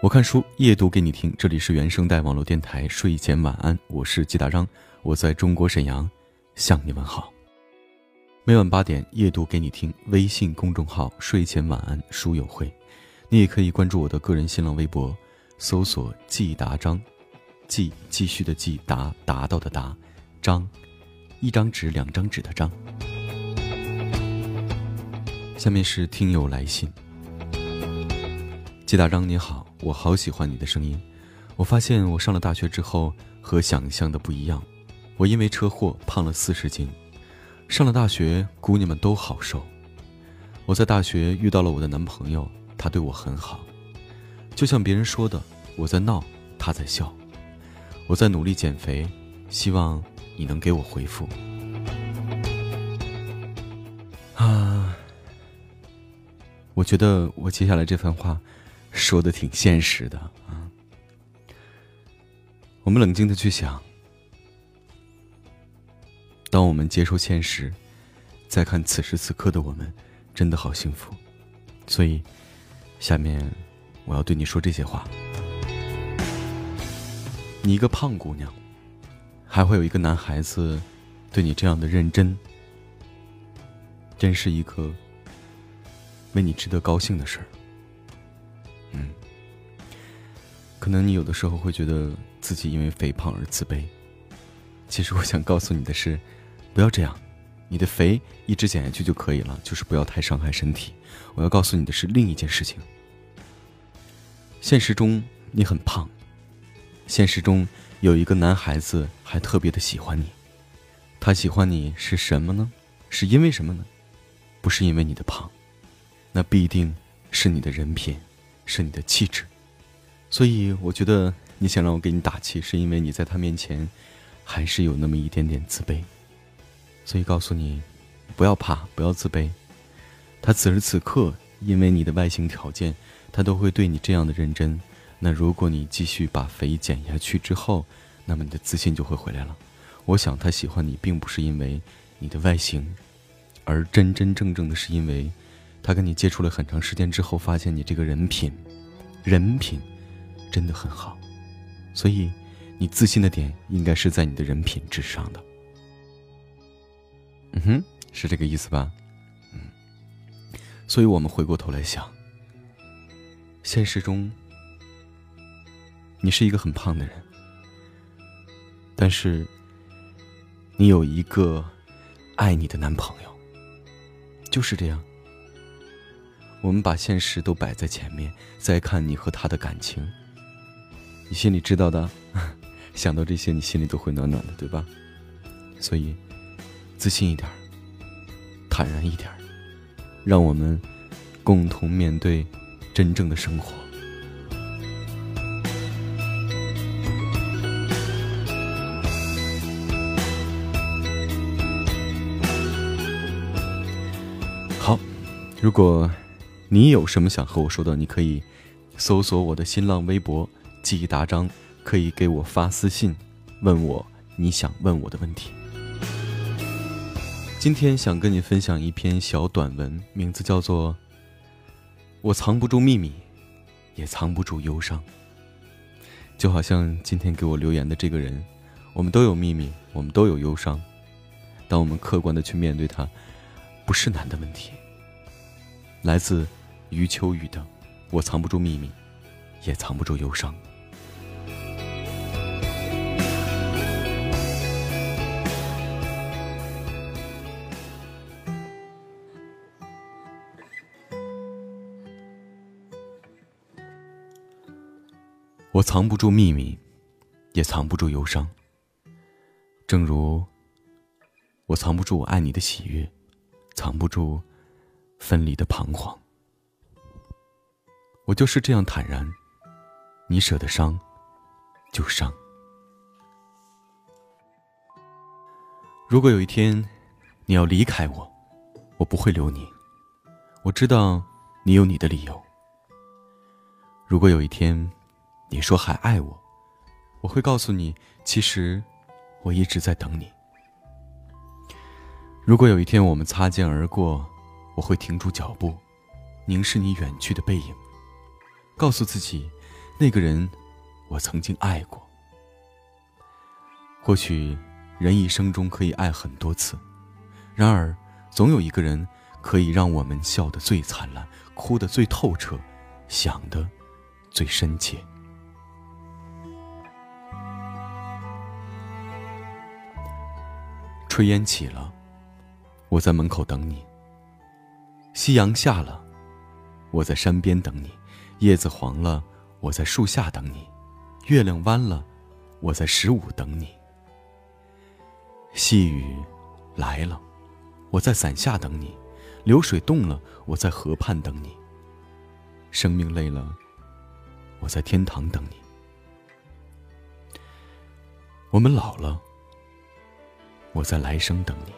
我看书夜读给你听，这里是原声带网络电台睡前晚安，我是季大章，我在中国沈阳向你问好。每晚八点夜读给你听，微信公众号睡前晚安书友会，你也可以关注我的个人新浪微博，搜索季达章，季继续的季达达到的达，章，一张纸两张纸的章。下面是听友来信，季大章你好。我好喜欢你的声音。我发现我上了大学之后和想象的不一样。我因为车祸胖了四十斤。上了大学，姑娘们都好瘦。我在大学遇到了我的男朋友，他对我很好。就像别人说的，我在闹，他在笑。我在努力减肥，希望你能给我回复。我觉得我接下来这番话。说的挺现实的啊，我们冷静的去想，当我们接受现实，再看此时此刻的我们，真的好幸福。所以，下面我要对你说这些话：你一个胖姑娘，还会有一个男孩子对你这样的认真，真是一个为你值得高兴的事儿。嗯，可能你有的时候会觉得自己因为肥胖而自卑。其实我想告诉你的是，不要这样，你的肥一直减下去就可以了，就是不要太伤害身体。我要告诉你的是另一件事情。现实中你很胖，现实中有一个男孩子还特别的喜欢你，他喜欢你是什么呢？是因为什么呢？不是因为你的胖，那必定是你的人品。是你的气质，所以我觉得你想让我给你打气，是因为你在他面前还是有那么一点点自卑。所以告诉你，不要怕，不要自卑。他此时此刻因为你的外形条件，他都会对你这样的认真。那如果你继续把肥减下去之后，那么你的自信就会回来了。我想他喜欢你，并不是因为你的外形，而真真正正的是因为。他跟你接触了很长时间之后，发现你这个人品，人品真的很好，所以你自信的点应该是在你的人品之上的。嗯哼，是这个意思吧？嗯，所以我们回过头来想，现实中你是一个很胖的人，但是你有一个爱你的男朋友，就是这样。我们把现实都摆在前面，再看你和他的感情，你心里知道的。想到这些，你心里都会暖暖的，对吧？所以，自信一点，坦然一点，让我们共同面对真正的生活。好，如果。你有什么想和我说的？你可以搜索我的新浪微博“记忆达章”，可以给我发私信，问我你想问我的问题。今天想跟你分享一篇小短文，名字叫做《我藏不住秘密，也藏不住忧伤》。就好像今天给我留言的这个人，我们都有秘密，我们都有忧伤，当我们客观的去面对它，不是难的问题。来自。余秋雨的，我藏不住秘密，也藏不住忧伤。我藏不住秘密，也藏不住忧伤。正如我藏不住我爱你的喜悦，藏不住分离的彷徨。我就是这样坦然，你舍得伤，就伤。如果有一天你要离开我，我不会留你。我知道你有你的理由。如果有一天你说还爱我，我会告诉你，其实我一直在等你。如果有一天我们擦肩而过，我会停住脚步，凝视你远去的背影，告诉自己，那个人，我曾经爱过。或许，人一生中可以爱很多次，然而，总有一个人可以让我们笑得最灿烂，哭得最透彻，想得最深切。炊烟起了，我在门口等你。夕阳下了，我在山边等你；叶子黄了，我在树下等你；月亮弯了，我在十五等你。细雨来了，我在伞下等你；流水动了，我在河畔等你。生命累了，我在天堂等你。我们老了，我在来生等你。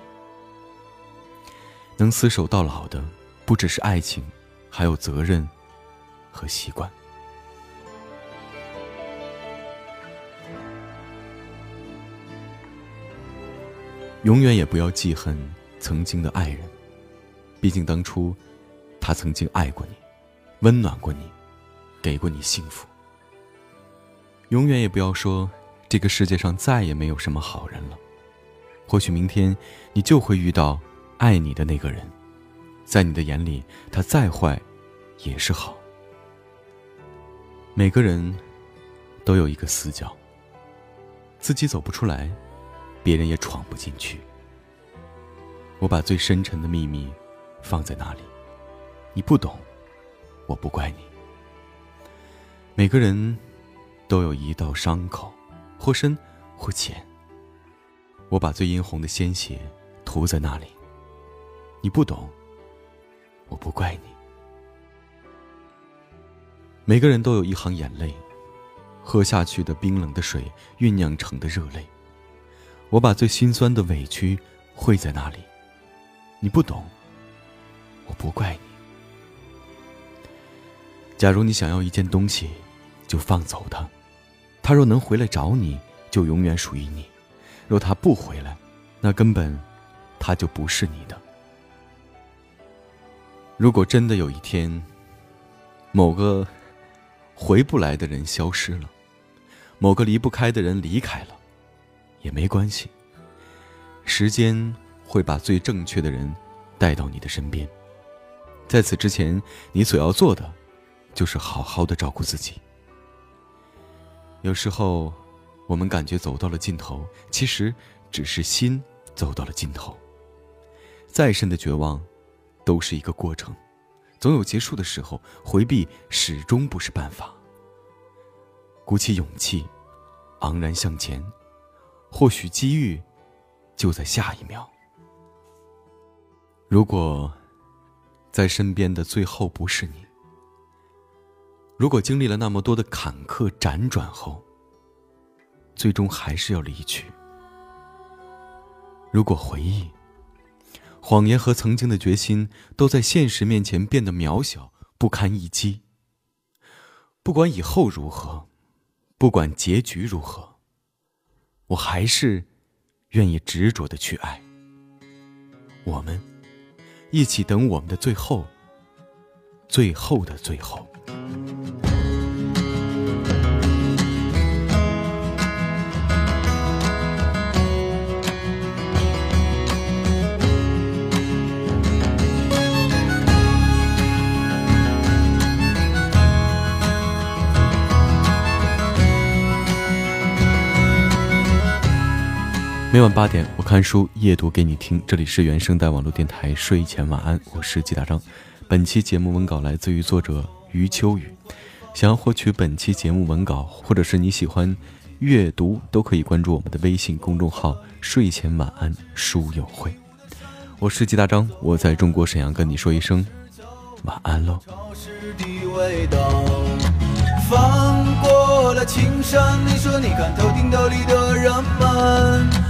能厮守到老的。不只是爱情，还有责任和习惯。永远也不要记恨曾经的爱人，毕竟当初他曾经爱过你，温暖过你，给过你幸福。永远也不要说这个世界上再也没有什么好人了，或许明天你就会遇到爱你的那个人。在你的眼里，他再坏，也是好。每个人都有一个死角，自己走不出来，别人也闯不进去。我把最深沉的秘密放在那里，你不懂，我不怪你。每个人都有一道伤口，或深或浅。我把最殷红的鲜血涂在那里，你不懂。我不怪你。每个人都有一行眼泪，喝下去的冰冷的水酝酿成的热泪。我把最心酸的委屈汇在那里，你不懂。我不怪你。假如你想要一件东西，就放走它。它若能回来找你，就永远属于你；若它不回来，那根本它就不是你的。如果真的有一天，某个回不来的人消失了，某个离不开的人离开了，也没关系。时间会把最正确的人带到你的身边。在此之前，你所要做的，就是好好的照顾自己。有时候，我们感觉走到了尽头，其实只是心走到了尽头。再深的绝望。都是一个过程，总有结束的时候。回避始终不是办法。鼓起勇气，昂然向前，或许机遇就在下一秒。如果在身边的最后不是你，如果经历了那么多的坎坷辗转后，最终还是要离去，如果回忆。谎言和曾经的决心都在现实面前变得渺小不堪一击。不管以后如何，不管结局如何，我还是愿意执着的去爱。我们一起等我们的最后，最后的最后。每晚八点，我看书夜读给你听。这里是原声带网络电台，睡前晚安，我是季大章。本期节目文稿来自于作者余秋雨。想要获取本期节目文稿，或者是你喜欢阅读，都可以关注我们的微信公众号“睡前晚安书友会”。我是季大章，我在中国沈阳跟你说一声晚安喽。翻过了青山，你说你看头顶斗笠的人们。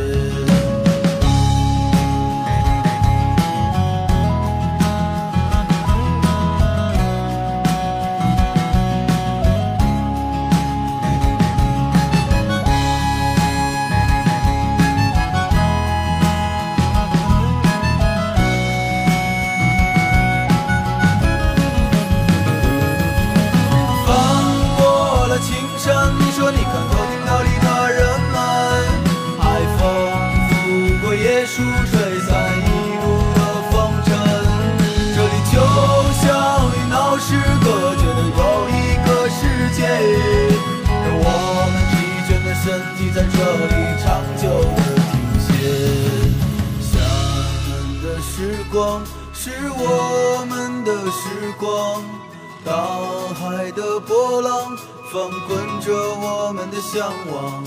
这里长久的停歇厦门的时光是我们的时光。大海的波浪翻滚着我们的向往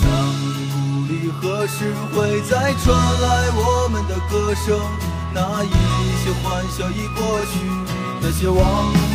山谷里何时会再传来我们的歌声那一些欢笑已过去那些往